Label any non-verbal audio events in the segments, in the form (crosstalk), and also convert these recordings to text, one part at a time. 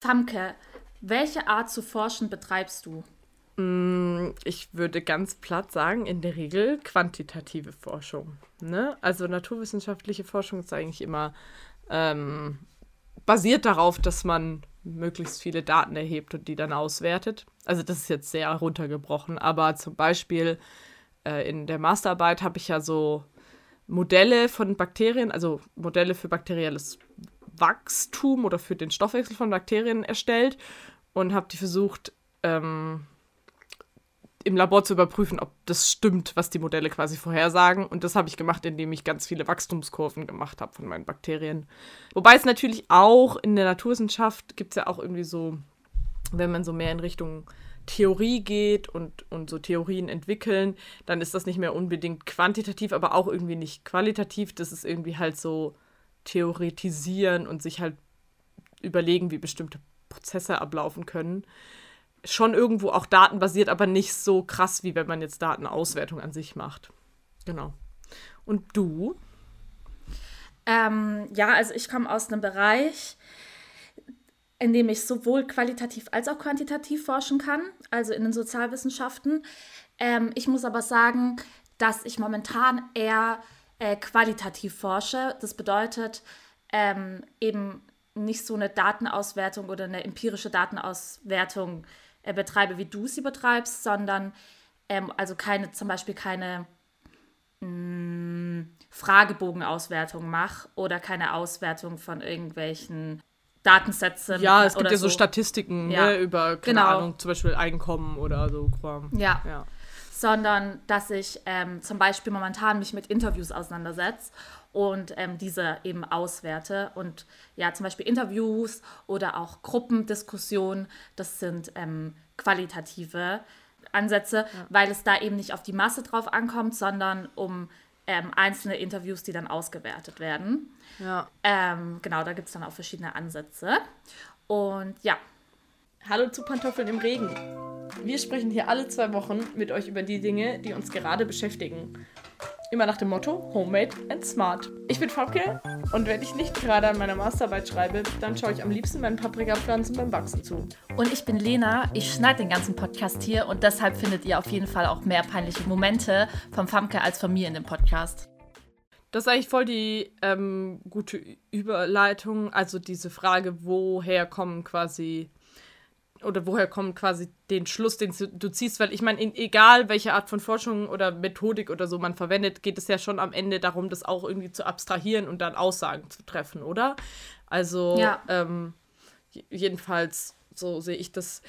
Tamke, welche Art zu forschen betreibst du? Mm, ich würde ganz platt sagen, in der Regel quantitative Forschung. Ne? Also naturwissenschaftliche Forschung ist eigentlich immer ähm, basiert darauf, dass man möglichst viele Daten erhebt und die dann auswertet. Also das ist jetzt sehr runtergebrochen, aber zum Beispiel äh, in der Masterarbeit habe ich ja so Modelle von Bakterien, also Modelle für bakterielles Wachstum oder für den Stoffwechsel von Bakterien erstellt und habe die versucht, ähm, im Labor zu überprüfen, ob das stimmt, was die Modelle quasi vorhersagen. Und das habe ich gemacht, indem ich ganz viele Wachstumskurven gemacht habe von meinen Bakterien. Wobei es natürlich auch in der Naturwissenschaft gibt es ja auch irgendwie so, wenn man so mehr in Richtung Theorie geht und, und so Theorien entwickeln, dann ist das nicht mehr unbedingt quantitativ, aber auch irgendwie nicht qualitativ. Das ist irgendwie halt so theoretisieren und sich halt überlegen, wie bestimmte Prozesse ablaufen können schon irgendwo auch datenbasiert, aber nicht so krass, wie wenn man jetzt Datenauswertung an sich macht. Genau. Und du? Ähm, ja, also ich komme aus einem Bereich, in dem ich sowohl qualitativ als auch quantitativ forschen kann, also in den Sozialwissenschaften. Ähm, ich muss aber sagen, dass ich momentan eher äh, qualitativ forsche. Das bedeutet ähm, eben nicht so eine Datenauswertung oder eine empirische Datenauswertung äh, betreibe, wie du sie betreibst, sondern ähm, also keine, zum Beispiel keine mh, mm, Fragebogenauswertung mache oder keine Auswertung von irgendwelchen Datensätzen. Ja, es gibt ja so, so Statistiken ja. Ne, über, keine genau. Ahnung, zum Beispiel Einkommen oder so Ja. ja. Sondern, dass ich ähm, zum Beispiel momentan mich mit Interviews auseinandersetze und ähm, diese eben auswerte. Und ja, zum Beispiel Interviews oder auch Gruppendiskussionen, das sind ähm, qualitative Ansätze, ja. weil es da eben nicht auf die Masse drauf ankommt, sondern um ähm, einzelne Interviews, die dann ausgewertet werden. Ja. Ähm, genau, da gibt es dann auch verschiedene Ansätze. Und ja. Hallo zu Pantoffeln im Regen. Wir sprechen hier alle zwei Wochen mit euch über die Dinge, die uns gerade beschäftigen. Immer nach dem Motto Homemade and Smart. Ich bin Fabke und wenn ich nicht gerade an meiner Masterarbeit schreibe, dann schaue ich am liebsten meinen Paprikapflanzen beim Wachsen zu. Und ich bin Lena, ich schneide den ganzen Podcast hier und deshalb findet ihr auf jeden Fall auch mehr peinliche Momente vom Famke als von mir in dem Podcast. Das ist eigentlich voll die ähm, gute Überleitung, also diese Frage, woher kommen quasi oder woher kommt quasi den Schluss, den du ziehst, weil ich meine, egal welche Art von Forschung oder Methodik oder so man verwendet, geht es ja schon am Ende darum, das auch irgendwie zu abstrahieren und dann Aussagen zu treffen, oder? Also, ja. ähm, jedenfalls, so sehe ich das.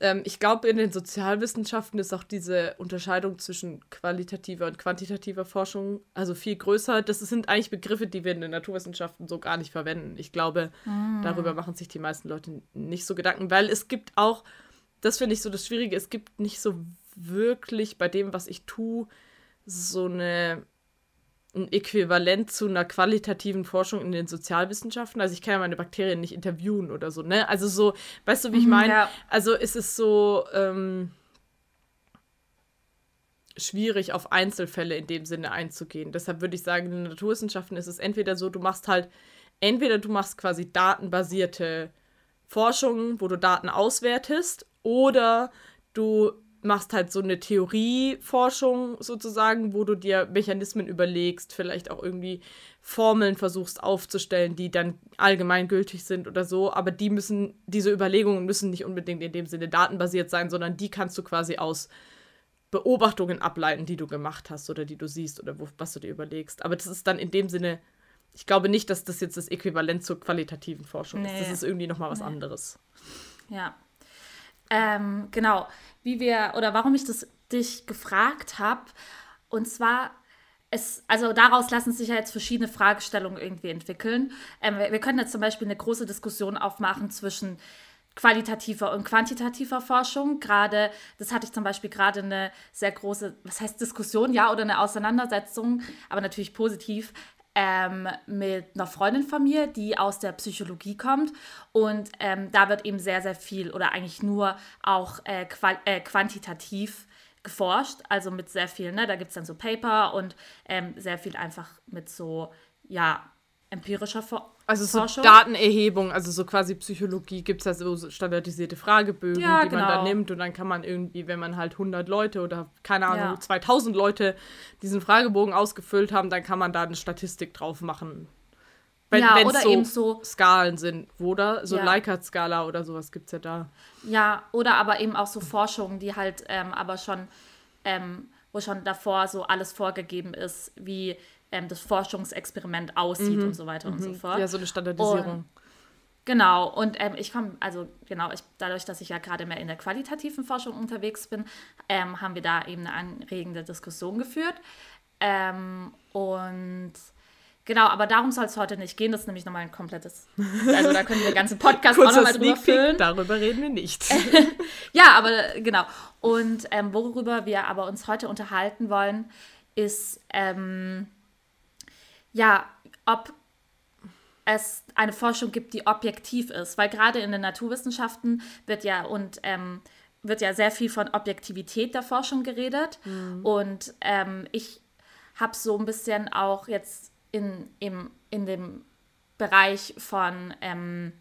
Ähm, ich glaube, in den Sozialwissenschaften ist auch diese Unterscheidung zwischen qualitativer und quantitativer Forschung also viel größer. Das sind eigentlich Begriffe, die wir in den Naturwissenschaften so gar nicht verwenden. Ich glaube, mm. darüber machen sich die meisten Leute nicht so Gedanken, weil es gibt auch, das finde ich so das Schwierige, es gibt nicht so wirklich bei dem, was ich tue, so eine ein Äquivalent zu einer qualitativen Forschung in den Sozialwissenschaften. Also ich kann ja meine Bakterien nicht interviewen oder so, ne? Also so, weißt du, wie ich mhm, meine? Ja. Also ist es so ähm, schwierig, auf Einzelfälle in dem Sinne einzugehen. Deshalb würde ich sagen, in den Naturwissenschaften ist es entweder so, du machst halt, entweder du machst quasi datenbasierte Forschungen, wo du Daten auswertest, oder du machst halt so eine Theorieforschung sozusagen, wo du dir Mechanismen überlegst, vielleicht auch irgendwie Formeln versuchst aufzustellen, die dann allgemeingültig sind oder so, aber die müssen, diese Überlegungen müssen nicht unbedingt in dem Sinne datenbasiert sein, sondern die kannst du quasi aus Beobachtungen ableiten, die du gemacht hast oder die du siehst oder wo, was du dir überlegst. Aber das ist dann in dem Sinne, ich glaube nicht, dass das jetzt das Äquivalent zur qualitativen Forschung nee. ist. Das ist irgendwie nochmal was nee. anderes. Ja. Ähm, genau wie wir oder warum ich das dich gefragt habe. Und zwar, es, also daraus lassen sich ja jetzt verschiedene Fragestellungen irgendwie entwickeln. Ähm, wir, wir können jetzt zum Beispiel eine große Diskussion aufmachen zwischen qualitativer und quantitativer Forschung. Gerade, das hatte ich zum Beispiel gerade eine sehr große, was heißt Diskussion, ja, oder eine Auseinandersetzung, aber natürlich positiv, ähm, mit einer Freundin von mir, die aus der Psychologie kommt. Und ähm, da wird eben sehr, sehr viel oder eigentlich nur auch äh, äh, quantitativ geforscht, also mit sehr viel, ne? da gibt es dann so Paper und ähm, sehr viel einfach mit so, ja, empirischer For Also so Forschung. Datenerhebung, also so quasi Psychologie, gibt es da so standardisierte Fragebögen, ja, die genau. man dann nimmt und dann kann man irgendwie, wenn man halt 100 Leute oder keine Ahnung, ja. 2000 Leute diesen Fragebogen ausgefüllt haben, dann kann man da eine Statistik drauf machen. Wenn ja, oder so, eben so Skalen sind, oder? So ja. Likert-Skala oder sowas gibt es ja da. Ja, oder aber eben auch so Forschungen, die halt ähm, aber schon, ähm, wo schon davor so alles vorgegeben ist, wie ähm, das Forschungsexperiment aussieht mhm. und so weiter mhm. und so fort. Ja, so eine Standardisierung. Und, genau, und ähm, ich komme, also genau, ich, dadurch, dass ich ja gerade mehr in der qualitativen Forschung unterwegs bin, ähm, haben wir da eben eine anregende Diskussion geführt. Ähm, und Genau, aber darum soll es heute nicht gehen. Das ist nämlich nochmal ein komplettes. Also da können wir den ganzen Podcast auch nochmal drüber füllen. Darüber reden wir nicht. (laughs) ja, aber genau. Und ähm, worüber wir aber uns heute unterhalten wollen, ist ähm, ja, ob es eine Forschung gibt, die objektiv ist. Weil gerade in den Naturwissenschaften wird ja und ähm, wird ja sehr viel von Objektivität der Forschung geredet. Mhm. Und ähm, ich habe so ein bisschen auch jetzt in, im, in dem Bereich von ähm,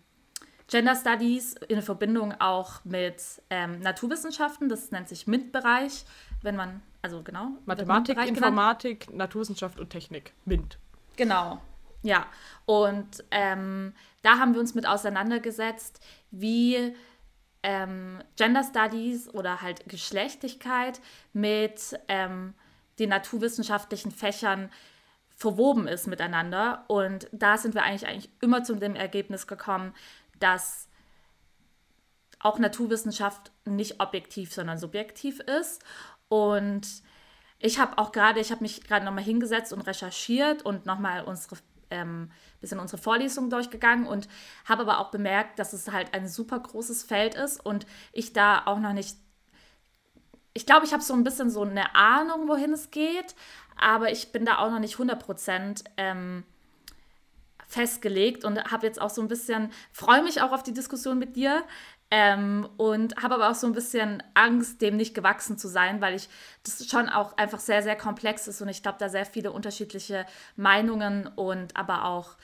Gender Studies in Verbindung auch mit ähm, Naturwissenschaften, das nennt sich MINT-Bereich, wenn man, also genau. Mathematik, Informatik, genannt. Naturwissenschaft und Technik, MINT. Genau, ja. Und ähm, da haben wir uns mit auseinandergesetzt, wie ähm, Gender Studies oder halt Geschlechtlichkeit mit ähm, den naturwissenschaftlichen Fächern verwoben ist miteinander. Und da sind wir eigentlich, eigentlich immer zu dem Ergebnis gekommen, dass auch Naturwissenschaft nicht objektiv, sondern subjektiv ist. Und ich habe auch gerade, ich habe mich gerade nochmal hingesetzt und recherchiert und nochmal unsere ähm, bisschen unsere Vorlesung durchgegangen und habe aber auch bemerkt, dass es halt ein super großes Feld ist und ich da auch noch nicht. Ich glaube, ich habe so ein bisschen so eine Ahnung, wohin es geht, aber ich bin da auch noch nicht 100 Prozent ähm, festgelegt und habe jetzt auch so ein bisschen, freue mich auch auf die Diskussion mit dir, ähm, und habe aber auch so ein bisschen Angst, dem nicht gewachsen zu sein, weil ich das schon auch einfach sehr, sehr komplex ist und ich glaube, da sehr viele unterschiedliche Meinungen und aber auch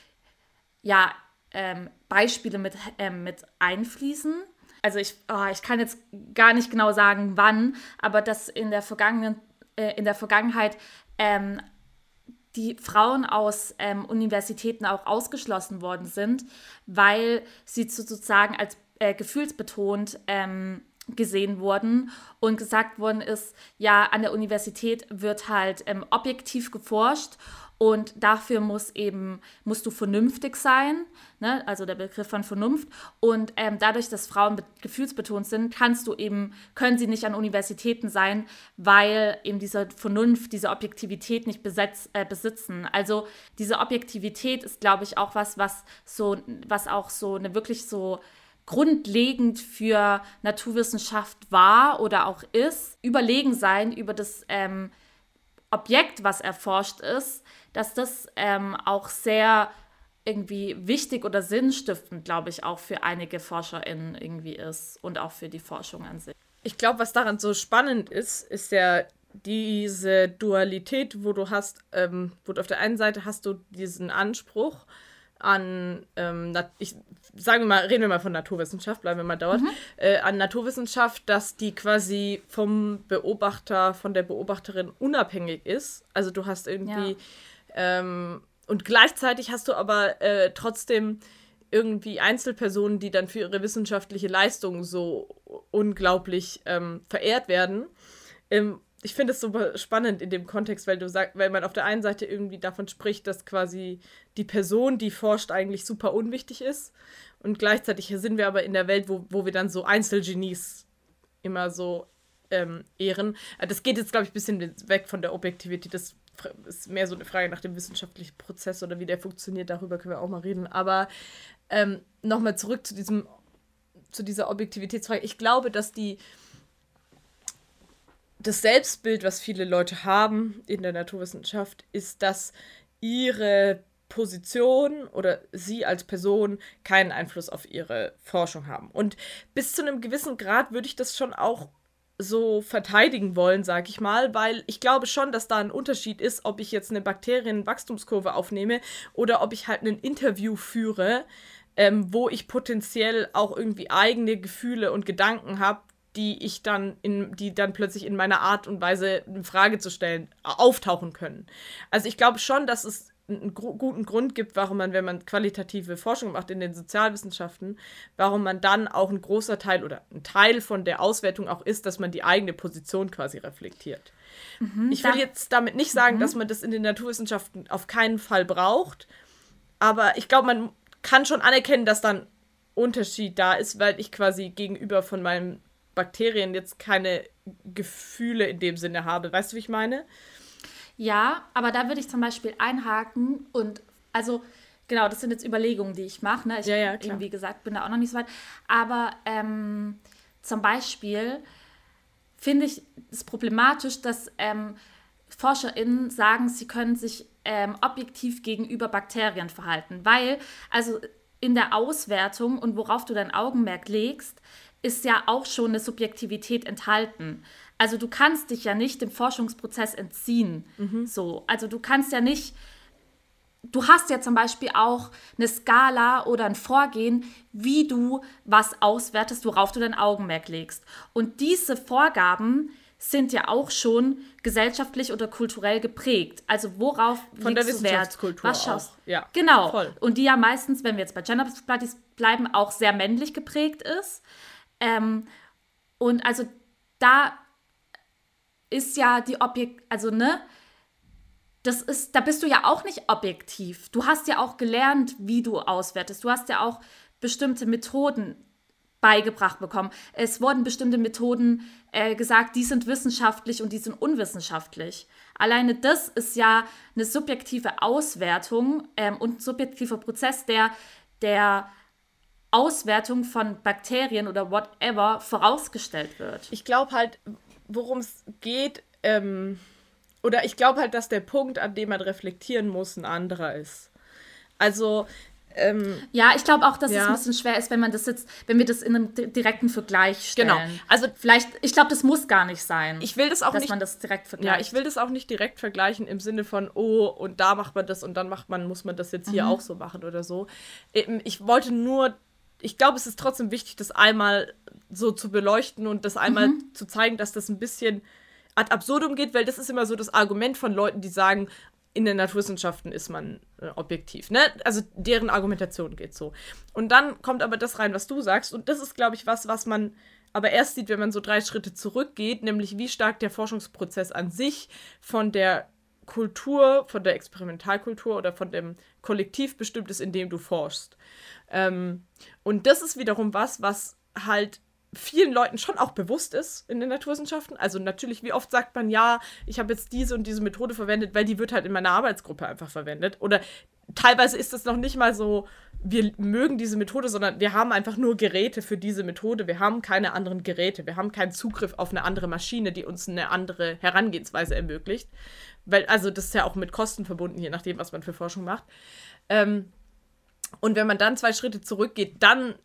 ja, ähm, Beispiele mit, ähm, mit einfließen. Also ich, oh, ich kann jetzt gar nicht genau sagen, wann, aber dass in der, vergangenen, äh, in der Vergangenheit ähm, die Frauen aus ähm, Universitäten auch ausgeschlossen worden sind, weil sie sozusagen als äh, gefühlsbetont ähm, gesehen wurden und gesagt worden ist, ja, an der Universität wird halt ähm, objektiv geforscht und dafür muss eben, musst du vernünftig sein, ne? also der Begriff von Vernunft. Und ähm, dadurch, dass Frauen gefühlsbetont sind, kannst du eben, können sie nicht an Universitäten sein, weil eben diese Vernunft, diese Objektivität nicht besetz, äh, besitzen. Also diese Objektivität ist, glaube ich, auch was, was so, was auch so eine wirklich so grundlegend für Naturwissenschaft war oder auch ist, überlegen sein über das ähm, Objekt, was erforscht ist, dass das ähm, auch sehr irgendwie wichtig oder sinnstiftend, glaube ich, auch für einige ForscherInnen irgendwie ist und auch für die Forschung an sich. Ich glaube, was daran so spannend ist, ist ja diese Dualität, wo du hast, ähm, wo du auf der einen Seite hast du diesen Anspruch, an, ähm, ich sagen wir mal, reden wir mal von Naturwissenschaft, bleiben wir mal dort, mhm. äh, an Naturwissenschaft, dass die quasi vom Beobachter, von der Beobachterin unabhängig ist. Also du hast irgendwie, ja. ähm, und gleichzeitig hast du aber äh, trotzdem irgendwie Einzelpersonen, die dann für ihre wissenschaftliche Leistung so unglaublich ähm, verehrt werden. Ähm, ich finde es super spannend in dem Kontext, weil du sagst, weil man auf der einen Seite irgendwie davon spricht, dass quasi die Person, die forscht, eigentlich super unwichtig ist. Und gleichzeitig sind wir aber in der Welt, wo, wo wir dann so Einzelgenies immer so ähm, ehren. Äh, das geht jetzt, glaube ich, ein bisschen weg von der Objektivität. Das ist mehr so eine Frage nach dem wissenschaftlichen Prozess oder wie der funktioniert. Darüber können wir auch mal reden. Aber ähm, nochmal zurück zu diesem, zu dieser Objektivitätsfrage. Ich glaube, dass die das Selbstbild, was viele Leute haben in der Naturwissenschaft, ist, dass ihre Position oder sie als Person keinen Einfluss auf ihre Forschung haben. Und bis zu einem gewissen Grad würde ich das schon auch so verteidigen wollen, sag ich mal, weil ich glaube schon, dass da ein Unterschied ist, ob ich jetzt eine Bakterienwachstumskurve aufnehme oder ob ich halt ein Interview führe, ähm, wo ich potenziell auch irgendwie eigene Gefühle und Gedanken habe, die ich dann in, die dann plötzlich in meiner Art und Weise eine Frage zu stellen auftauchen können. Also ich glaube schon, dass es einen guten Grund gibt, warum man, wenn man qualitative Forschung macht in den Sozialwissenschaften, warum man dann auch ein großer Teil oder ein Teil von der Auswertung auch ist, dass man die eigene Position quasi reflektiert. Mhm, ich will jetzt damit nicht sagen, mhm. dass man das in den Naturwissenschaften auf keinen Fall braucht, aber ich glaube, man kann schon anerkennen, dass dann Unterschied da ist, weil ich quasi gegenüber von meinen Bakterien jetzt keine Gefühle in dem Sinne habe. Weißt du, wie ich meine? Ja, aber da würde ich zum Beispiel einhaken und also genau, das sind jetzt Überlegungen, die ich mache. Ne? Ich, ja, ja, klar. wie gesagt, bin da auch noch nicht so weit. Aber ähm, zum Beispiel finde ich es problematisch, dass ähm, ForscherInnen sagen, sie können sich ähm, objektiv gegenüber Bakterien verhalten. Weil, also in der Auswertung und worauf du dein Augenmerk legst, ist ja auch schon eine Subjektivität enthalten. Also du kannst dich ja nicht dem Forschungsprozess entziehen. Mhm. So, also du kannst ja nicht. Du hast ja zum Beispiel auch eine Skala oder ein Vorgehen, wie du was auswertest, worauf du dein Augenmerk legst. Und diese Vorgaben sind ja auch schon gesellschaftlich oder kulturell geprägt. Also worauf Von der Wissenschaftskultur Was schaust? Auch. Ja, genau. Voll. Und die ja meistens, wenn wir jetzt bei Gender Studies bleiben, auch sehr männlich geprägt ist. Ähm, und also da ist ja die Objekt, also ne, das ist, da bist du ja auch nicht objektiv. Du hast ja auch gelernt, wie du auswertest. Du hast ja auch bestimmte Methoden beigebracht bekommen. Es wurden bestimmte Methoden äh, gesagt, die sind wissenschaftlich und die sind unwissenschaftlich. Alleine das ist ja eine subjektive Auswertung ähm, und ein subjektiver Prozess, der der Auswertung von Bakterien oder whatever vorausgestellt wird. Ich glaube halt, worum es geht, ähm, oder ich glaube halt, dass der Punkt, an dem man reflektieren muss, ein anderer ist. Also, ähm, ja, ich glaube auch, dass ja. es ein bisschen schwer ist, wenn man das jetzt, wenn wir das in einem direkten Vergleich stellen. Genau. Also vielleicht, ich glaube, das muss gar nicht sein. Ich will das auch dass nicht, man das direkt vergleicht. Ja, ich will das auch nicht direkt vergleichen im Sinne von, oh, und da macht man das und dann macht man, muss man das jetzt hier mhm. auch so machen oder so. Ich wollte nur, ich glaube, es ist trotzdem wichtig, das einmal so zu beleuchten und das einmal mhm. zu zeigen, dass das ein bisschen ad absurdum geht, weil das ist immer so das Argument von Leuten, die sagen, in den Naturwissenschaften ist man äh, objektiv. Ne? Also deren Argumentation geht so. Und dann kommt aber das rein, was du sagst. Und das ist, glaube ich, was, was man aber erst sieht, wenn man so drei Schritte zurückgeht, nämlich wie stark der Forschungsprozess an sich von der Kultur, von der Experimentalkultur oder von dem Kollektiv bestimmt ist, in dem du forschst. Ähm, und das ist wiederum was, was halt vielen Leuten schon auch bewusst ist in den Naturwissenschaften. Also natürlich, wie oft sagt man, ja, ich habe jetzt diese und diese Methode verwendet, weil die wird halt in meiner Arbeitsgruppe einfach verwendet. Oder teilweise ist es noch nicht mal so, wir mögen diese Methode, sondern wir haben einfach nur Geräte für diese Methode. Wir haben keine anderen Geräte. Wir haben keinen Zugriff auf eine andere Maschine, die uns eine andere Herangehensweise ermöglicht. Weil, also das ist ja auch mit Kosten verbunden, je nachdem, was man für Forschung macht. Ähm, und wenn man dann zwei Schritte zurückgeht, dann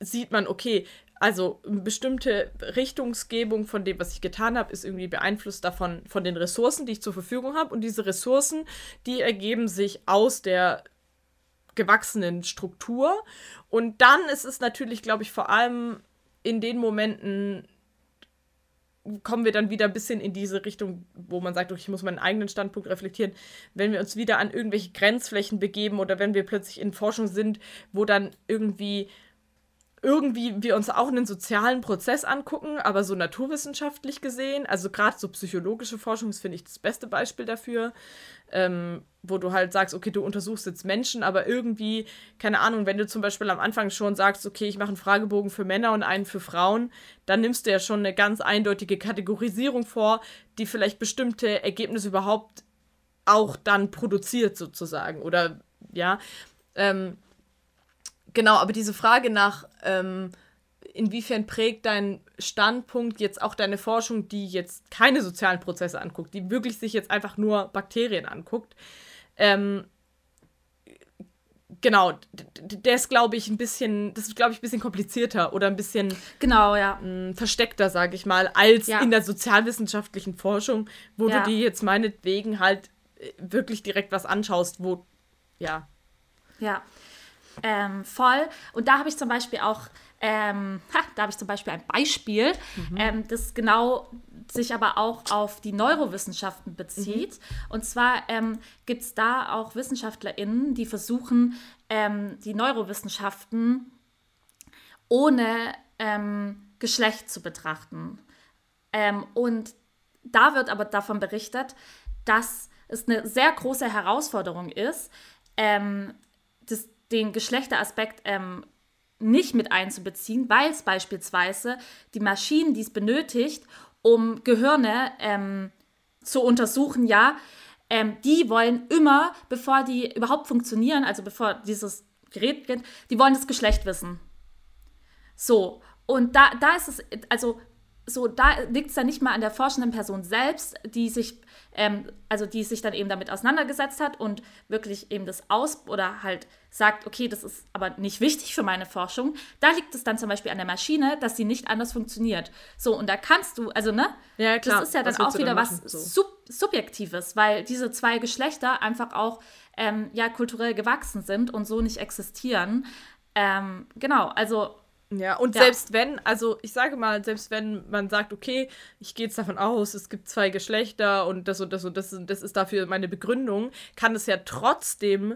sieht man, okay, also eine bestimmte Richtungsgebung von dem, was ich getan habe, ist irgendwie beeinflusst davon, von den Ressourcen, die ich zur Verfügung habe. Und diese Ressourcen, die ergeben sich aus der gewachsenen Struktur. Und dann ist es natürlich, glaube ich, vor allem in den Momenten kommen wir dann wieder ein bisschen in diese Richtung, wo man sagt, okay, ich muss meinen eigenen Standpunkt reflektieren, wenn wir uns wieder an irgendwelche Grenzflächen begeben oder wenn wir plötzlich in Forschung sind, wo dann irgendwie irgendwie wir uns auch einen sozialen Prozess angucken, aber so naturwissenschaftlich gesehen, also gerade so psychologische Forschung ist, finde ich, das beste Beispiel dafür, ähm, wo du halt sagst, okay, du untersuchst jetzt Menschen, aber irgendwie, keine Ahnung, wenn du zum Beispiel am Anfang schon sagst, okay, ich mache einen Fragebogen für Männer und einen für Frauen, dann nimmst du ja schon eine ganz eindeutige Kategorisierung vor, die vielleicht bestimmte Ergebnisse überhaupt auch dann produziert sozusagen oder ja, ähm, Genau, aber diese Frage nach, ähm, inwiefern prägt dein Standpunkt jetzt auch deine Forschung, die jetzt keine sozialen Prozesse anguckt, die wirklich sich jetzt einfach nur Bakterien anguckt, ähm, genau, der ist, glaube ich, ein bisschen, das ist, glaube ich, ein bisschen komplizierter oder ein bisschen genau, ja. mh, versteckter, sage ich mal, als Ja. in der sozialwissenschaftlichen Forschung, wo Ja. du dir jetzt meinetwegen halt äh, wirklich direkt was anschaust, wo, ja, Ja, ähm, voll. Und da habe ich zum Beispiel auch, ähm, ha, da habe ich zum Beispiel ein Beispiel, ähm, das genau sich aber auch auf die Neurowissenschaften bezieht. Und zwar ähm, gibt es da auch WissenschaftlerInnen, die versuchen, ähm, die Neurowissenschaften ohne ähm, Geschlecht zu betrachten. Ähm, und da wird aber davon berichtet, dass es eine sehr große Herausforderung ist, ähm, das, den Geschlechteraspekt ähm, nicht mit einzubeziehen, weil es beispielsweise die Maschinen, die es benötigt, um Gehirne ähm, zu untersuchen, ja, ähm, die wollen immer, bevor die überhaupt funktionieren, also bevor dieses Gerät geht, die wollen das Geschlecht wissen. So, und da, da ist es, also so, da liegt es dann nicht mal an der forschenden Person selbst, die sich, ähm, also die sich dann eben damit auseinandergesetzt hat und wirklich eben das aus oder halt sagt, okay, das ist aber nicht wichtig für meine Forschung. Da liegt es dann zum Beispiel an der Maschine, dass sie nicht anders funktioniert. So, und da kannst du, also ne, Ja, klar. das ist ja dann Was auch wieder dann was machen? So. Sub Subjektives, weil diese zwei Geschlechter einfach auch ähm, ja kulturell gewachsen sind und so nicht existieren. Ähm, genau, also Ja, und Ja. selbst wenn, also ich sage mal, selbst wenn man sagt, okay, ich gehe jetzt davon aus, es gibt zwei Geschlechter und das und das und das und das ist dafür meine Begründung, kann es ja trotzdem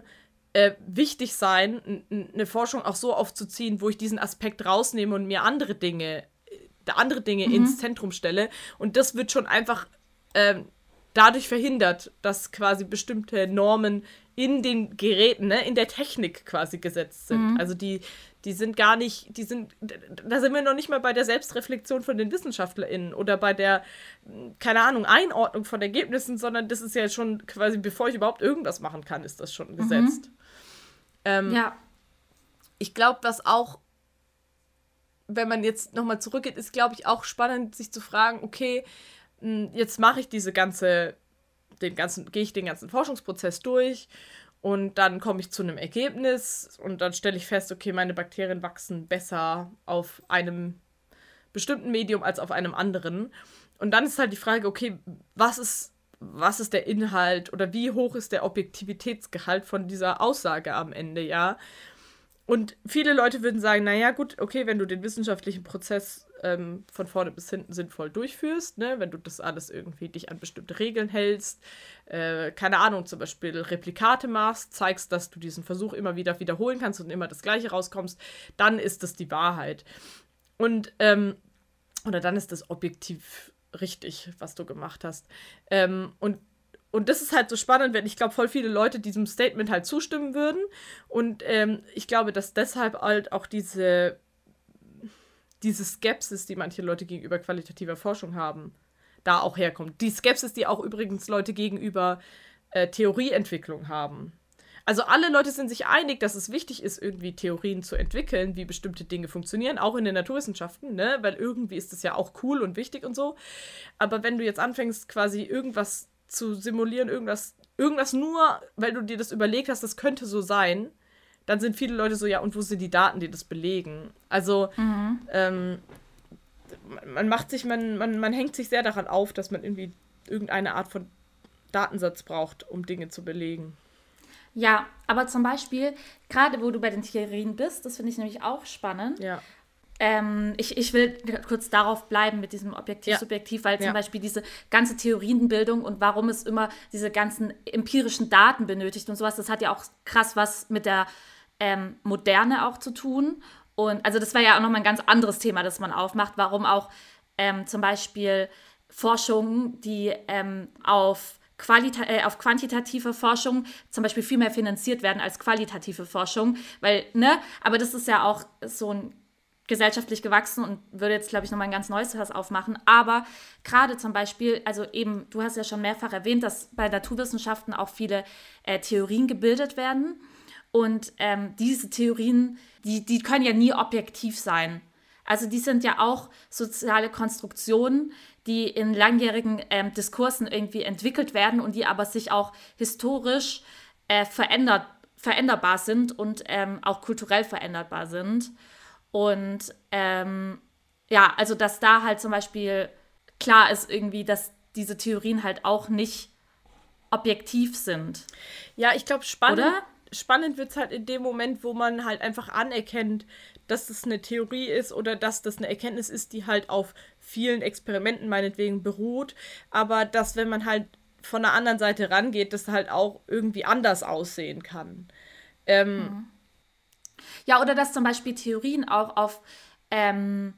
äh, wichtig sein, eine Forschung auch so aufzuziehen, wo ich diesen Aspekt rausnehme und mir andere Dinge, äh, andere Dinge ins Zentrum stelle. Und das wird schon einfach ähm, dadurch verhindert, dass quasi bestimmte Normen in den Geräten, ne, in der Technik quasi gesetzt sind. Also die, die sind gar nicht, die sind, da sind wir noch nicht mal bei der Selbstreflexion von den WissenschaftlerInnen oder bei der, mh, keine Ahnung, Einordnung von Ergebnissen, sondern das ist ja schon quasi, bevor ich überhaupt irgendwas machen kann, ist das schon gesetzt. Ähm, ja, ich glaube, was auch, wenn man jetzt nochmal zurückgeht, ist, glaube ich, auch spannend, sich zu fragen, okay, mh, jetzt mache ich diese ganze, den ganzen, gehe ich den ganzen Forschungsprozess durch und dann komme ich zu einem Ergebnis und dann stelle ich fest, okay, meine Bakterien wachsen besser auf einem bestimmten Medium als auf einem anderen. Und dann ist halt die Frage, okay, was ist, was ist der Inhalt oder wie hoch ist der Objektivitätsgehalt von dieser Aussage am Ende, ja? Und viele Leute würden sagen, naja, gut, okay, wenn du den wissenschaftlichen Prozess ähm, von vorne bis hinten sinnvoll durchführst, ne, wenn du das alles irgendwie dich an bestimmte Regeln hältst, äh, keine Ahnung, zum Beispiel Replikate machst, zeigst, dass du diesen Versuch immer wieder wiederholen kannst und immer das Gleiche rauskommst, dann ist das die Wahrheit. Und, ähm, oder dann ist das objektiv richtig, was du gemacht hast. Ähm, und und das ist halt so spannend, wenn ich glaube, voll viele Leute diesem Statement halt zustimmen würden. Und ähm, ich glaube, dass deshalb halt auch diese, diese Skepsis, die manche Leute gegenüber qualitativer Forschung haben, da auch herkommt. Die Skepsis, die auch übrigens Leute gegenüber äh, Theorieentwicklung haben. Also alle Leute sind sich einig, dass es wichtig ist, irgendwie Theorien zu entwickeln, wie bestimmte Dinge funktionieren, auch in den Naturwissenschaften, ne? Weil irgendwie ist das ja auch cool und wichtig und so. Aber wenn du jetzt anfängst, quasi irgendwas zu simulieren, irgendwas, irgendwas nur, weil du dir das überlegt hast, das könnte so sein, dann sind viele Leute so, ja, und wo sind die Daten, die das belegen? Also, ähm, man macht sich, man, man, man hängt sich sehr daran auf, dass man irgendwie irgendeine Art von Datensatz braucht, um Dinge zu belegen. ja, aber zum Beispiel, gerade wo du bei den Theorien bist, das finde ich nämlich auch spannend. Ja. Ähm, ich, ich will kurz darauf bleiben mit diesem Objektiv-Subjektiv, weil zum Ja. Beispiel diese ganze Theorienbildung und warum es immer diese ganzen empirischen Daten benötigt und sowas, das hat ja auch krass was mit der ähm, Moderne auch zu tun. Und also das war ja auch nochmal ein ganz anderes Thema, das man aufmacht, warum auch ähm, zum Beispiel Forschung, die ähm, auf, Qualita äh, auf quantitative Forschung zum Beispiel viel mehr finanziert werden als qualitative Forschung, weil, ne, aber das ist ja auch so ein gesellschaftlich gewachsen und würde jetzt, glaube ich, nochmal ein ganz neues Fass aufmachen. Aber gerade zum Beispiel, also eben, du hast ja schon mehrfach erwähnt, dass bei Naturwissenschaften auch viele äh, Theorien gebildet werden. Und ähm, diese Theorien, die, die können ja nie objektiv sein. Also die sind ja auch soziale Konstruktionen, die in langjährigen ähm, Diskursen irgendwie entwickelt werden und die aber sich auch historisch äh, verändert, veränderbar sind und ähm, auch kulturell veränderbar sind. Und ähm, ja, also dass da halt zum Beispiel klar ist irgendwie, dass diese Theorien halt auch nicht objektiv sind. Ja, ich glaube, spannend, spannend wird es halt in dem Moment, wo man halt einfach anerkennt, dass das eine Theorie ist oder dass das eine Erkenntnis ist, die halt auf vielen Experimenten meinetwegen beruht, aber dass, wenn man halt von der anderen Seite rangeht, das halt auch irgendwie anders aussehen kann. Ähm, mhm. Ja, oder dass zum Beispiel Theorien auch auf ähm,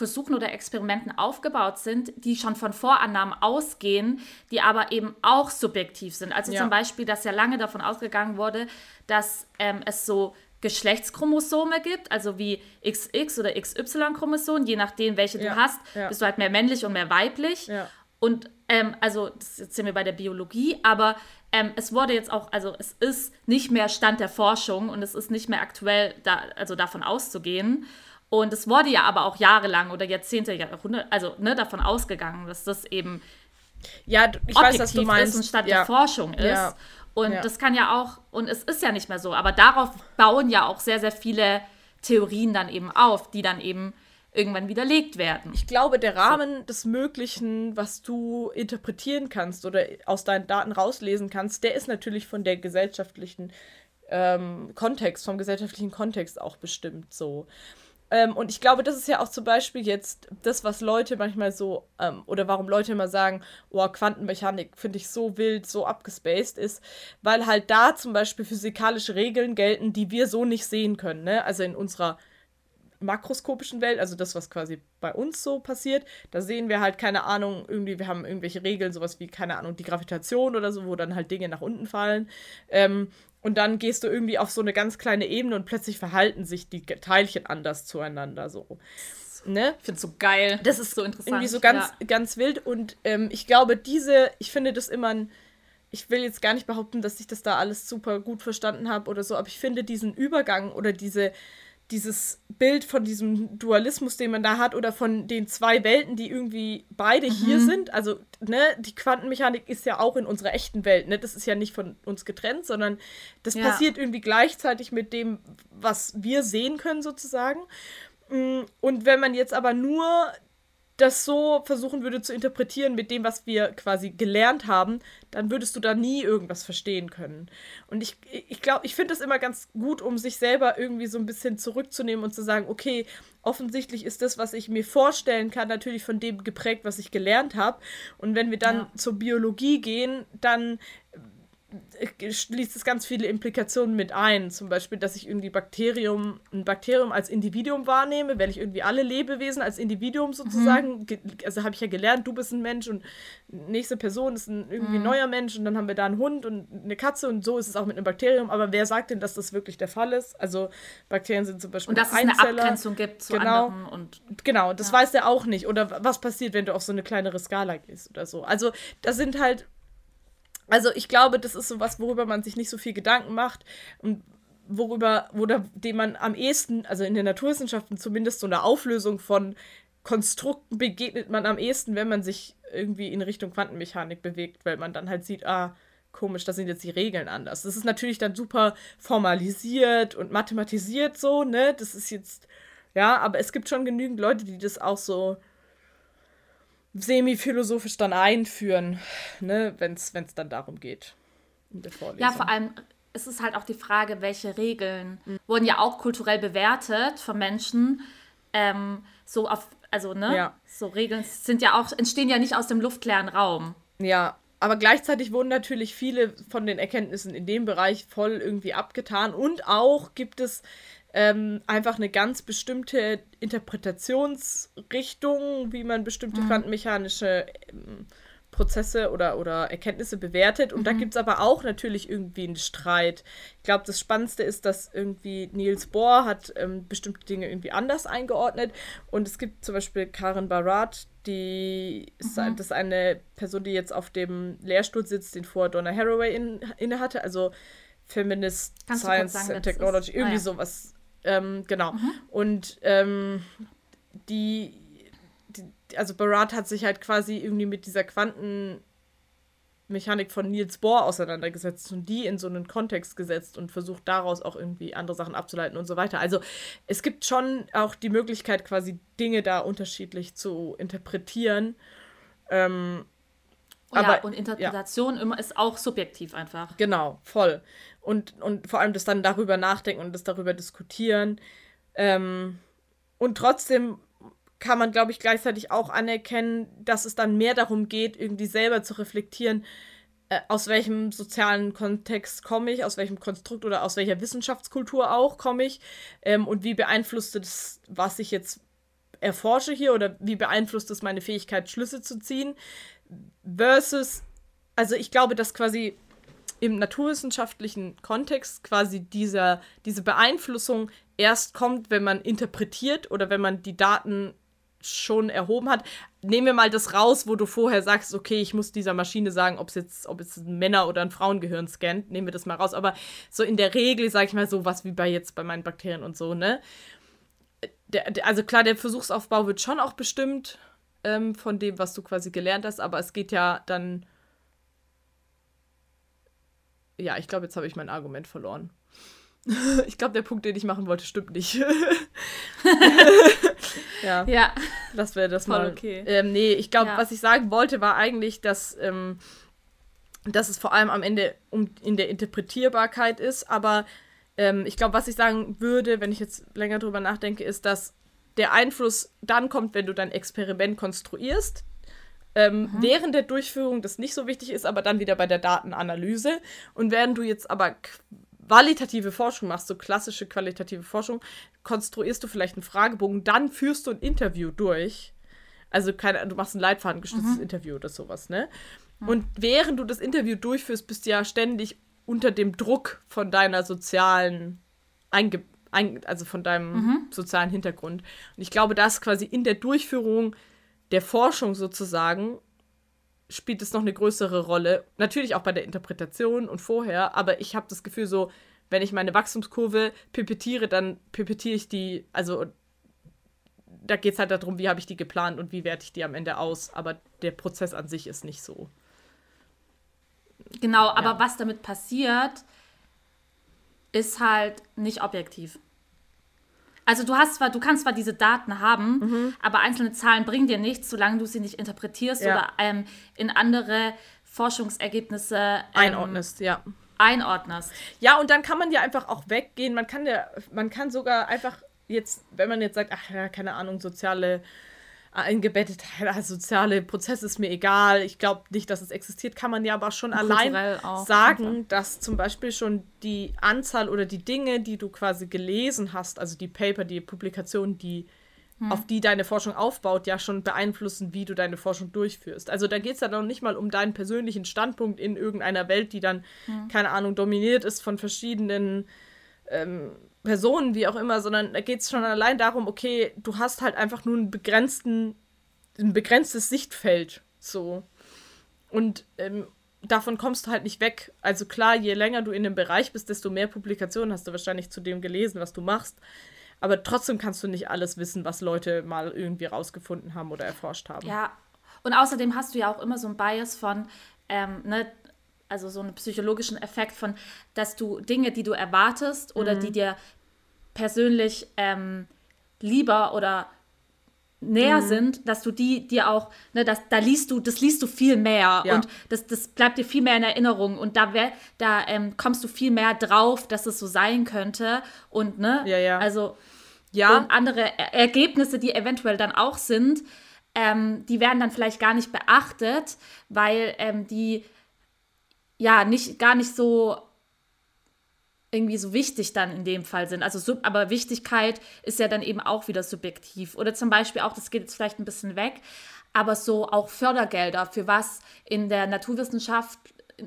Versuchen oder Experimenten aufgebaut sind, die schon von Vorannahmen ausgehen, die aber eben auch subjektiv sind. Also ja. zum Beispiel, dass ja lange davon ausgegangen wurde, dass ähm, es so Geschlechtschromosome gibt, also wie XX oder XY-Chromosomen, je nachdem, welche ja. du hast, ja. bist du halt mehr männlich und mehr weiblich. Und ähm, also, das jetzt sind wir bei der Biologie, aber ähm, es wurde jetzt auch, also es ist nicht mehr Stand der Forschung und es ist nicht mehr aktuell, da, also davon auszugehen. Und es wurde ja aber auch jahrelang oder Jahrzehnte, Jahrhunderte, also ne, davon ausgegangen, dass das eben ja, ich weiß, was du meinst. ist und Stand ja. der Forschung ist. Ja. Und ja. das kann ja auch, und es ist ja nicht mehr so, aber darauf bauen ja auch sehr, sehr viele Theorien dann eben auf, die dann eben irgendwann widerlegt werden. Ich glaube, der Rahmen so. des Möglichen, was du interpretieren kannst oder aus deinen Daten rauslesen kannst, der ist natürlich von der gesellschaftlichen ähm, Kontext, vom gesellschaftlichen Kontext auch bestimmt so. Ähm, und ich glaube, das ist ja auch zum Beispiel jetzt das, was Leute manchmal so, ähm, oder warum Leute immer sagen, oh, Quantenmechanik finde ich so wild, so abgespaced ist, weil halt da zum Beispiel physikalische Regeln gelten, die wir so nicht sehen können. Ne? Also in unserer makroskopischen Welt, also das, was quasi bei uns so passiert, da sehen wir halt, keine Ahnung, irgendwie, wir haben irgendwelche Regeln, sowas wie, keine Ahnung, die Gravitation oder so, wo dann halt Dinge nach unten fallen. Ähm, und dann gehst du irgendwie auf so eine ganz kleine Ebene und plötzlich verhalten sich die Teilchen anders zueinander so. Ne? Ich finde es so geil. Das ist so interessant. Irgendwie so ganz, ja. ganz wild. Und ähm, ich glaube, diese, ich finde das immer ein, ich will jetzt gar nicht behaupten, dass ich das da alles super gut verstanden habe oder so, aber ich finde diesen Übergang oder diese, dieses Bild von diesem Dualismus, den man da hat, oder von den zwei Welten, die irgendwie beide mhm. hier sind. Also, ne, die Quantenmechanik ist ja auch in unserer echten Welt, ne? Das ist ja nicht von uns getrennt, sondern das ja. passiert irgendwie gleichzeitig mit dem, was wir sehen können, sozusagen. Mm, und wenn man jetzt aber nur das so versuchen würde zu interpretieren mit dem, was wir quasi gelernt haben, dann würdest du da nie irgendwas verstehen können. Und ich ich, glaube, ich finde das immer ganz gut, um sich selber irgendwie so ein bisschen zurückzunehmen und zu sagen, okay, offensichtlich ist das, was ich mir vorstellen kann, natürlich von dem geprägt, was ich gelernt habe. Und wenn wir dann ja. zur Biologie gehen, dann schließt es ganz viele Implikationen mit ein. Zum Beispiel, dass ich irgendwie Bakterium, ein Bakterium als Individuum wahrnehme, weil ich irgendwie alle Lebewesen als Individuum sozusagen, mhm. also habe ich ja gelernt, du bist ein Mensch und nächste Person ist ein irgendwie mhm. neuer Mensch und dann haben wir da einen Hund und eine Katze und so ist es auch mit einem Bakterium. Aber wer sagt denn, dass das wirklich der Fall ist? Also Bakterien sind zum Beispiel Und dass Einzeller. es eine Abgrenzung gibt zu genau, anderen und genau, das ja. weiß der auch nicht. Oder was passiert, wenn du auf so eine kleinere Skala gehst oder so. Also das sind halt also ich glaube, das ist so was, worüber man sich nicht so viel Gedanken macht und worüber, oder dem man am ehesten, also in den Naturwissenschaften zumindest so eine Auflösung von Konstrukten begegnet man am ehesten, wenn man sich irgendwie in Richtung Quantenmechanik bewegt, weil man dann halt sieht, ah, komisch, da sind jetzt die Regeln anders. Das ist natürlich dann super formalisiert und mathematisiert so, ne? Das ist jetzt, ja, aber es gibt schon genügend Leute, die das auch so semi-philosophisch dann einführen, ne, wenn es dann darum geht. Ja, vor allem ist es halt auch die Frage, welche Regeln mhm. wurden ja auch kulturell bewertet von Menschen. Ähm, so auf, also, ne, ja. so Regeln sind ja auch, entstehen ja nicht aus dem luftleeren Raum. Ja, aber gleichzeitig wurden natürlich viele von den Erkenntnissen in dem Bereich voll irgendwie abgetan und auch gibt es ähm, einfach eine ganz bestimmte Interpretationsrichtung, wie man bestimmte mhm. quantenmechanische ähm, Prozesse oder, oder Erkenntnisse bewertet. Und mhm. da gibt es aber auch natürlich irgendwie einen Streit. Ich glaube, das Spannendste ist, dass irgendwie Niels Bohr hat ähm, bestimmte Dinge irgendwie anders eingeordnet. Und es gibt zum Beispiel Karen Barat, die ist, mhm. das ist eine Person, die jetzt auf dem Lehrstuhl sitzt, den vor Donna Haraway in, inne hatte. Also Feminist Kannst Science sagen, and Technology, irgendwie ah, ja. sowas ähm, genau. Mhm. Und ähm, die, die, also Barat hat sich halt quasi irgendwie mit dieser Quanten Mechanik von Niels Bohr auseinandergesetzt und die in so einen Kontext gesetzt und versucht daraus auch irgendwie andere Sachen abzuleiten und so weiter. Also es gibt schon auch die Möglichkeit, quasi Dinge da unterschiedlich zu interpretieren. Ähm, oh ja, aber, und Interpretation ja. immer ist auch subjektiv einfach. Genau, voll. Und, und vor allem das dann darüber nachdenken und das darüber diskutieren. Ähm, und trotzdem kann man, glaube ich, gleichzeitig auch anerkennen, dass es dann mehr darum geht, irgendwie selber zu reflektieren, äh, aus welchem sozialen Kontext komme ich, aus welchem Konstrukt oder aus welcher Wissenschaftskultur auch komme ich ähm, und wie beeinflusst es, was ich jetzt erforsche hier oder wie beeinflusst es meine Fähigkeit, Schlüsse zu ziehen, versus, also ich glaube, dass quasi im naturwissenschaftlichen Kontext quasi dieser, diese Beeinflussung erst kommt, wenn man interpretiert oder wenn man die Daten schon erhoben hat. Nehmen wir mal das raus, wo du vorher sagst, okay, ich muss dieser Maschine sagen, ob es jetzt, ob es ein Männer- oder ein Frauengehirn scannt. Nehmen wir das mal raus. Aber so in der Regel, sag ich mal, so was wie bei jetzt bei meinen Bakterien und so, ne? Der, der, also klar, der Versuchsaufbau wird schon auch bestimmt ähm, von dem, was du quasi gelernt hast, aber es geht ja dann. Ja, ich glaube, jetzt habe ich mein Argument verloren. (laughs) ich glaube, der Punkt, den ich machen wollte, stimmt nicht. (laughs) ja. Ja. Das wäre das Voll mal. okay. Ähm, nee, ich glaube, ja. was ich sagen wollte, war eigentlich, dass, ähm, dass es vor allem am Ende um in der Interpretierbarkeit ist. Aber ähm, ich glaube, was ich sagen würde, wenn ich jetzt länger drüber nachdenke, ist, dass der Einfluss dann kommt, wenn du dein Experiment konstruierst. Ähm, mhm. Während der Durchführung das nicht so wichtig ist, aber dann wieder bei der Datenanalyse. Und während du jetzt aber qualitative Forschung machst, so klassische qualitative Forschung, konstruierst du vielleicht einen Fragebogen, dann führst du ein Interview durch. Also keine, du machst ein leitfadengestütztes mhm. Interview oder sowas, ne? Mhm. Und während du das Interview durchführst, bist du ja ständig unter dem Druck von deiner sozialen Einge ein, also von deinem mhm. sozialen Hintergrund. Und ich glaube, dass quasi in der Durchführung der Forschung sozusagen spielt es noch eine größere Rolle. Natürlich auch bei der Interpretation und vorher, aber ich habe das Gefühl so, wenn ich meine Wachstumskurve pipettiere, dann pipettiere ich die, also da geht es halt darum, wie habe ich die geplant und wie werte ich die am Ende aus. Aber der Prozess an sich ist nicht so. Genau, aber ja. was damit passiert, ist halt nicht objektiv. Also du hast zwar, du kannst zwar diese Daten haben, mhm. aber einzelne Zahlen bringen dir nichts, solange du sie nicht interpretierst ja. oder ähm, in andere Forschungsergebnisse ähm, einordnest, ja. Einordnest. Ja, und dann kann man ja einfach auch weggehen. Man kann ja, man kann sogar einfach jetzt, wenn man jetzt sagt, ach ja, keine Ahnung, soziale eingebettet, soziale Prozess ist mir egal, ich glaube nicht, dass es existiert, kann man ja aber schon allein sagen, dass zum Beispiel schon die Anzahl oder die Dinge, die du quasi gelesen hast, also die Paper, die Publikationen, die hm. auf die deine Forschung aufbaut, ja schon beeinflussen, wie du deine Forschung durchführst. Also da geht es ja noch nicht mal um deinen persönlichen Standpunkt in irgendeiner Welt, die dann, hm. keine Ahnung, dominiert ist von verschiedenen ähm, Personen, wie auch immer, sondern da geht es schon allein darum, okay, du hast halt einfach nur einen begrenzten, ein begrenztes Sichtfeld. So. Und ähm, davon kommst du halt nicht weg. Also klar, je länger du in dem Bereich bist, desto mehr Publikationen hast du wahrscheinlich zu dem gelesen, was du machst. Aber trotzdem kannst du nicht alles wissen, was Leute mal irgendwie rausgefunden haben oder erforscht haben. Ja, und außerdem hast du ja auch immer so ein Bias von, ähm, ne, also so einen psychologischen Effekt von, dass du Dinge, die du erwartest oder mhm. die dir persönlich ähm, lieber oder näher mhm. sind, dass du die dir auch, ne, das, da liest du, das liest du viel mehr ja. und das, das bleibt dir viel mehr in Erinnerung und da, wär, da ähm, kommst du viel mehr drauf, dass es so sein könnte und ne, ja, ja. also ja. und andere er Ergebnisse, die eventuell dann auch sind, ähm, die werden dann vielleicht gar nicht beachtet, weil ähm, die ja nicht gar nicht so irgendwie so wichtig dann in dem Fall sind. Also sub, aber Wichtigkeit ist ja dann eben auch wieder subjektiv. Oder zum Beispiel auch, das geht jetzt vielleicht ein bisschen weg, aber so auch Fördergelder, für was in der Naturwissenschaft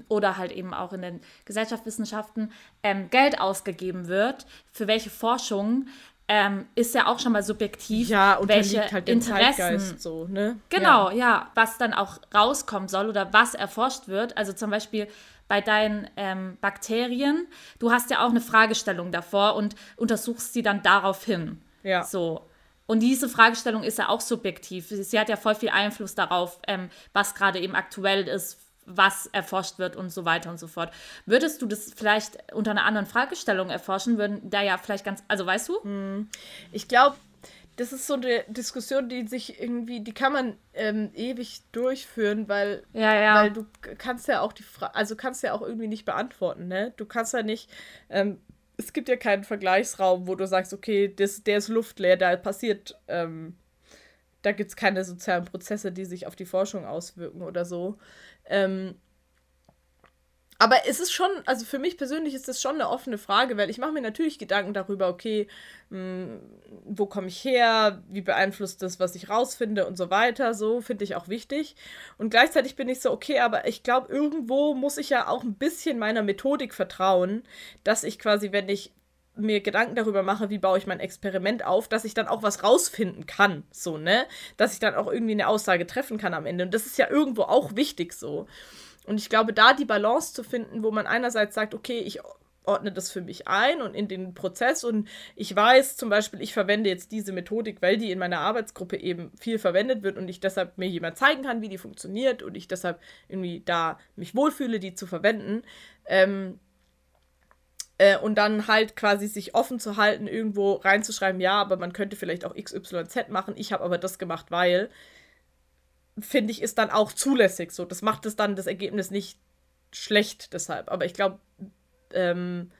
oder halt eben auch in den Gesellschaftswissenschaften ähm, Geld ausgegeben wird, für welche Forschung, ähm, ist ja auch schon mal subjektiv, ja, welche halt Interessen, so, ne? Genau, ja. ja, was dann auch rauskommen soll oder was erforscht wird. Also zum Beispiel bei deinen ähm, Bakterien, du hast ja auch eine Fragestellung davor und untersuchst sie dann daraufhin. Ja. So. Und diese Fragestellung ist ja auch subjektiv. Sie hat ja voll viel Einfluss darauf, ähm, was gerade eben aktuell ist was erforscht wird und so weiter und so fort. Würdest du das vielleicht unter einer anderen Fragestellung erforschen, würden da ja vielleicht ganz, also weißt du? Hm. Ich glaube, das ist so eine Diskussion, die sich irgendwie, die kann man ähm, ewig durchführen, weil, ja, ja. weil du kannst ja auch die Frage, also kannst ja auch irgendwie nicht beantworten, ne? Du kannst ja nicht, ähm, es gibt ja keinen Vergleichsraum, wo du sagst, okay, das, der ist luftleer, da passiert, ähm, da gibt es keine sozialen Prozesse, die sich auf die Forschung auswirken oder so. Ähm, aber es ist schon, also für mich persönlich ist das schon eine offene Frage, weil ich mache mir natürlich Gedanken darüber, okay, mh, hm, wo komme ich her, wie beeinflusst das, was ich rausfinde und so weiter. So finde ich auch wichtig. Und gleichzeitig bin ich so, okay, aber ich glaube, irgendwo muss ich ja auch ein bisschen meiner Methodik vertrauen, dass ich quasi, wenn ich mir Gedanken darüber mache, wie baue ich mein Experiment auf, dass ich dann auch was rausfinden kann, so, ne? Dass ich dann auch irgendwie eine Aussage treffen kann am Ende. Und das ist ja irgendwo auch wichtig so. Und ich glaube, da die Balance zu finden, wo man einerseits sagt, okay, ich ordne das für mich ein und in den Prozess und ich weiß zum Beispiel, ich verwende jetzt diese Methodik, weil die in meiner Arbeitsgruppe eben viel verwendet wird und ich deshalb mir jemand zeigen kann, wie die funktioniert und ich deshalb irgendwie da mich wohlfühle, die zu verwenden. Ähm, äh, und dann halt quasi sich offen zu halten, irgendwo reinzuschreiben, ja, aber man könnte vielleicht auch XYZ machen, ich habe aber das gemacht, weil finde ich, ist dann auch zulässig. So, das macht es dann das Ergebnis nicht schlecht deshalb. Aber ich glaube, ähm,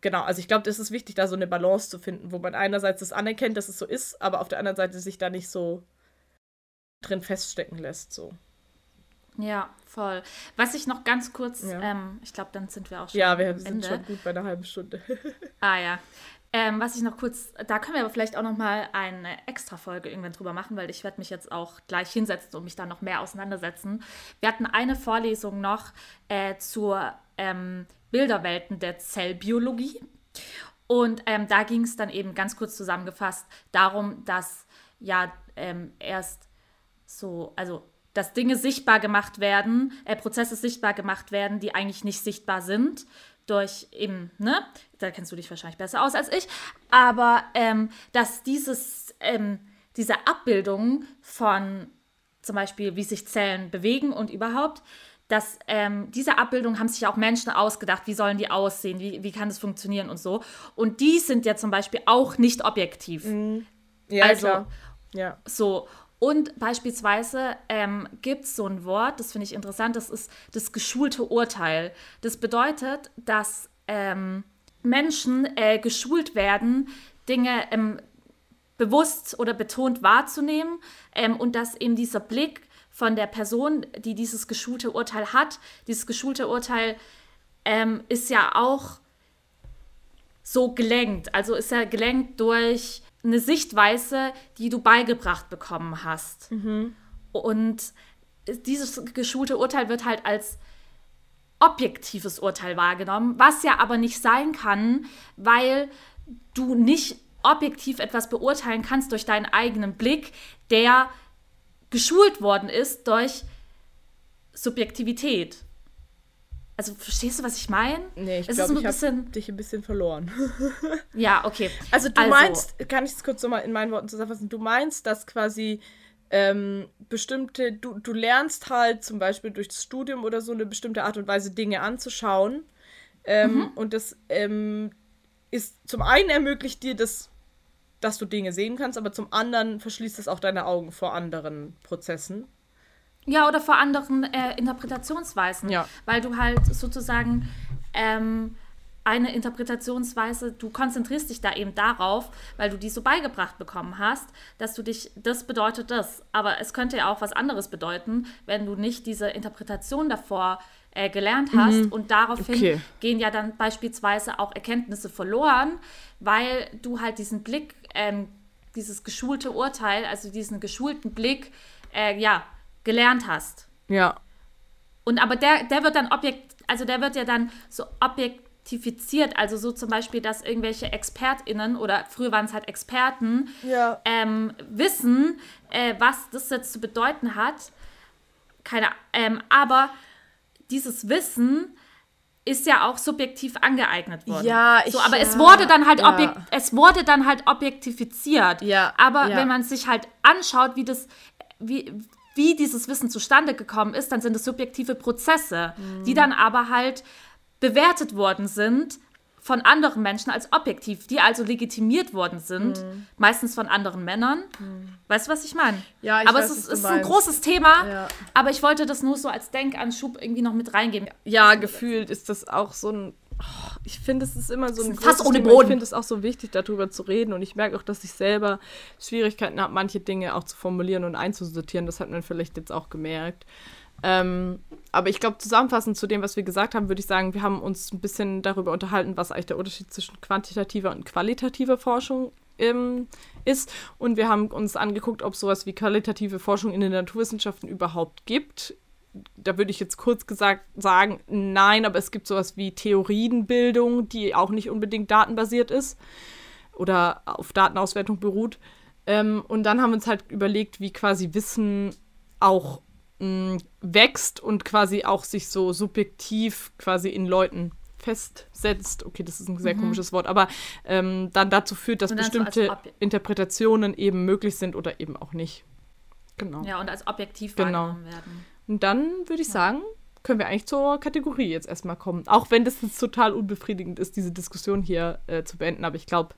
genau, also ich glaube, das ist wichtig, da so eine Balance zu finden, wo man einerseits das anerkennt, dass es so ist, aber auf der anderen Seite sich da nicht so drin feststecken lässt. So. Ja, voll. Was ich noch ganz kurz, ja. ähm, ich glaube, dann sind wir auch schon. Ja, wir sind Ende. schon gut bei einer halben Stunde. (laughs) ah ja. Ähm, was ich noch kurz, da können wir aber vielleicht auch noch mal eine extra Folge irgendwann drüber machen, weil ich werde mich jetzt auch gleich hinsetzen und mich da noch mehr auseinandersetzen. Wir hatten eine Vorlesung noch äh, zur ähm, Bilderwelten der Zellbiologie. Und ähm, da ging es dann eben ganz kurz zusammengefasst darum, dass ja ähm, erst so, also dass Dinge sichtbar gemacht werden, äh, Prozesse sichtbar gemacht werden, die eigentlich nicht sichtbar sind durch eben, ne, da kennst du dich wahrscheinlich besser aus als ich, aber ähm, dass dieses, ähm, diese Abbildung von zum Beispiel, wie sich Zellen bewegen und überhaupt, dass ähm, diese Abbildungen haben sich auch Menschen ausgedacht, wie sollen die aussehen, wie, wie kann das funktionieren und so. Und die sind ja zum Beispiel auch nicht objektiv. Mhm. Ja, also, klar. Ja. So. Und beispielsweise ähm, gibt es so ein Wort, das finde ich interessant, das ist das geschulte Urteil. Das bedeutet, dass ähm, Menschen äh, geschult werden, Dinge ähm, bewusst oder betont wahrzunehmen ähm, und dass eben dieser Blick von der Person, die dieses geschulte Urteil hat, dieses geschulte Urteil ähm, ist ja auch so gelenkt. Also ist ja gelenkt durch eine Sichtweise, die du beigebracht bekommen hast. Mhm. Und dieses geschulte Urteil wird halt als objektives Urteil wahrgenommen, was ja aber nicht sein kann, weil du nicht objektiv etwas beurteilen kannst durch deinen eigenen Blick, der geschult worden ist durch Subjektivität. Also verstehst du, was ich meine? Nee, ich glaube, ich habe dich ein bisschen verloren. (laughs) ja, okay. Also du also, meinst, kann ich es kurz nochmal in meinen Worten zusammenfassen, du meinst, dass quasi ähm, bestimmte, du, du lernst halt zum Beispiel durch das Studium oder so eine bestimmte Art und Weise Dinge anzuschauen. Ähm, mhm. Und das ähm, ist zum einen ermöglicht dir das, dass du Dinge sehen kannst, aber zum anderen verschließt es auch deine Augen vor anderen Prozessen. Ja, oder vor anderen äh, Interpretationsweisen. Ja. Weil du halt sozusagen ähm, eine Interpretationsweise, du konzentrierst dich da eben darauf, weil du die so beigebracht bekommen hast, dass du dich, das bedeutet das. Aber es könnte ja auch was anderes bedeuten, wenn du nicht diese Interpretation davor äh, gelernt hast. Mhm. Und daraufhin okay. gehen ja dann beispielsweise auch Erkenntnisse verloren, weil du halt diesen Blick, ähm, dieses geschulte Urteil, also diesen geschulten Blick, äh, ja, gelernt hast. Ja. Und aber der, der wird dann objekt, also der wird ja dann so objektifiziert, also so zum Beispiel, dass irgendwelche ExpertInnen oder früher waren es halt Experten, ja. ähm, wissen, äh, was das jetzt zu bedeuten hat. Keine, ähm, aber dieses Wissen ist ja auch subjektiv angeeignet worden. Ja, ich, so, aber ja, es wurde dann halt ja. es wurde dann halt objektifiziert. Ja. Aber ja. wenn man sich halt anschaut, wie das wie wie dieses Wissen zustande gekommen ist, dann sind es subjektive Prozesse, mhm. die dann aber halt bewertet worden sind von anderen Menschen als objektiv, die also legitimiert worden sind, mhm. meistens von anderen Männern. Mhm. Weißt du, was ich meine? Ja, ich Aber weiß, es ist, ist ein großes Thema, ja. aber ich wollte das nur so als Denkanschub irgendwie noch mit reingeben. Ja, gefühlt ist das auch so ein Oh, ich finde, es ist immer so ein Fass ohne Boden. Ich finde es auch so wichtig, darüber zu reden. Und ich merke auch, dass ich selber Schwierigkeiten habe, manche Dinge auch zu formulieren und einzusortieren. Das hat man vielleicht jetzt auch gemerkt. Ähm, aber ich glaube, zusammenfassend zu dem, was wir gesagt haben, würde ich sagen, wir haben uns ein bisschen darüber unterhalten, was eigentlich der Unterschied zwischen quantitativer und qualitativer Forschung ähm, ist. Und wir haben uns angeguckt, ob es sowas wie qualitative Forschung in den Naturwissenschaften überhaupt gibt da würde ich jetzt kurz gesagt sagen, nein, aber es gibt sowas wie Theorienbildung, die auch nicht unbedingt datenbasiert ist oder auf Datenauswertung beruht. Ähm, und dann haben wir uns halt überlegt, wie quasi Wissen auch mh, wächst und quasi auch sich so subjektiv quasi in Leuten festsetzt. Okay, das ist ein sehr mhm. komisches Wort, aber ähm, dann dazu führt, dass bestimmte so Interpretationen eben möglich sind oder eben auch nicht. Genau. Ja, und als objektiv genau. wahrgenommen werden. Und dann würde ich ja. sagen, können wir eigentlich zur Kategorie jetzt erstmal kommen. Auch wenn das jetzt total unbefriedigend ist, diese Diskussion hier äh, zu beenden. Aber ich glaube,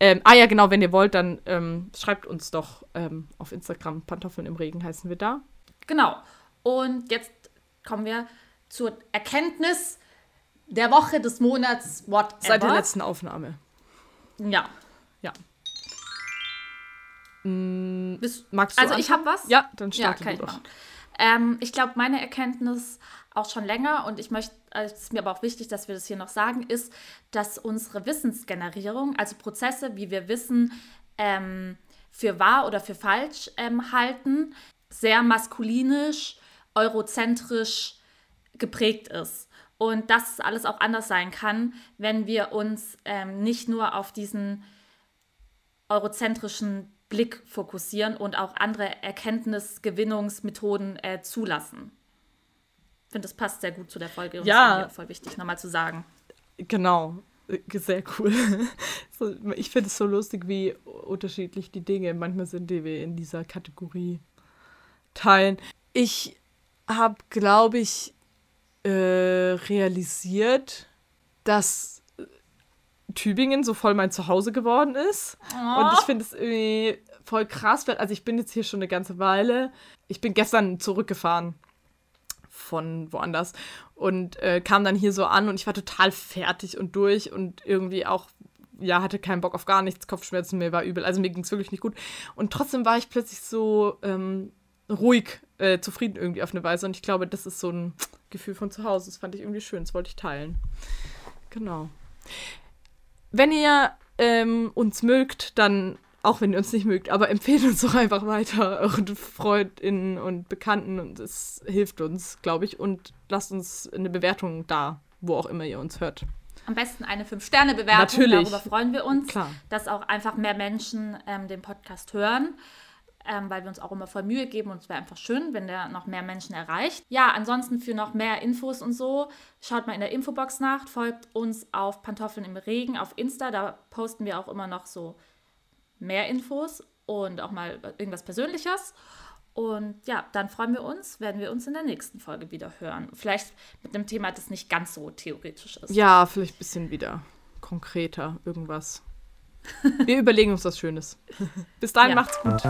ähm, ah ja, genau, wenn ihr wollt, dann ähm, schreibt uns doch ähm, auf Instagram. Pantoffeln im Regen heißen wir da. Genau. Und jetzt kommen wir zur Erkenntnis der Woche, des Monats, whatever. Seit der letzten Aufnahme. Ja. Ja. Mm, magst du Also anfangen? ich habe was. Ja, dann starte ja, du doch. Ähm, ich glaube, meine Erkenntnis auch schon länger und ich möchte, also es ist mir aber auch wichtig, dass wir das hier noch sagen, ist, dass unsere Wissensgenerierung, also Prozesse, wie wir Wissen ähm, für wahr oder für falsch ähm, halten, sehr maskulinisch, eurozentrisch geprägt ist. Und dass es alles auch anders sein kann, wenn wir uns ähm, nicht nur auf diesen eurozentrischen Blick fokussieren und auch andere Erkenntnisgewinnungsmethoden äh, zulassen. Ich finde, das passt sehr gut zu der Folge und ja. ist voll wichtig, nochmal zu sagen. Genau, äh, sehr cool. (laughs) ich finde es so lustig, wie unterschiedlich die Dinge manchmal sind, die wir in dieser Kategorie teilen. Ich habe, glaube ich, äh, realisiert, dass Tübingen so voll mein Zuhause geworden ist. Oh. Und ich finde es irgendwie voll krass, weil, also ich bin jetzt hier schon eine ganze Weile. Ich bin gestern zurückgefahren von woanders und äh, kam dann hier so an und ich war total fertig und durch und irgendwie auch, ja, hatte keinen Bock auf gar nichts, Kopfschmerzen, mir war übel, also mir ging es wirklich nicht gut. Und trotzdem war ich plötzlich so ähm, ruhig, äh, zufrieden irgendwie auf eine Weise und ich glaube, das ist so ein Gefühl von zu Hause. Das fand ich irgendwie schön, das wollte ich teilen. Genau. Wenn ihr ähm, uns mögt, dann, auch wenn ihr uns nicht mögt, aber empfehlt uns doch einfach weiter (laughs) euren Freundinnen und Bekannten und es hilft uns, glaube ich. Und lasst uns eine Bewertung da, wo auch immer ihr uns hört. Am besten eine 5-Sterne-Bewertung. Natürlich. Darüber freuen wir uns, Klar. dass auch einfach mehr Menschen ähm, den Podcast hören ähm, weil wir uns auch immer voll Mühe geben und es wäre einfach schön, wenn der noch mehr Menschen erreicht. Ja, ansonsten für noch mehr Infos und so, schaut mal in der Infobox nach, folgt uns auf Pantoffeln im Regen auf Insta, da posten wir auch immer noch so mehr Infos und auch mal irgendwas Persönliches. Und ja, dann freuen wir uns, werden wir uns in der nächsten Folge wieder hören. Vielleicht mit einem Thema, das nicht ganz so theoretisch ist. Ja, vielleicht ein bisschen wieder konkreter irgendwas. Wir überlegen uns was Schönes. Bis dahin ja. macht's gut.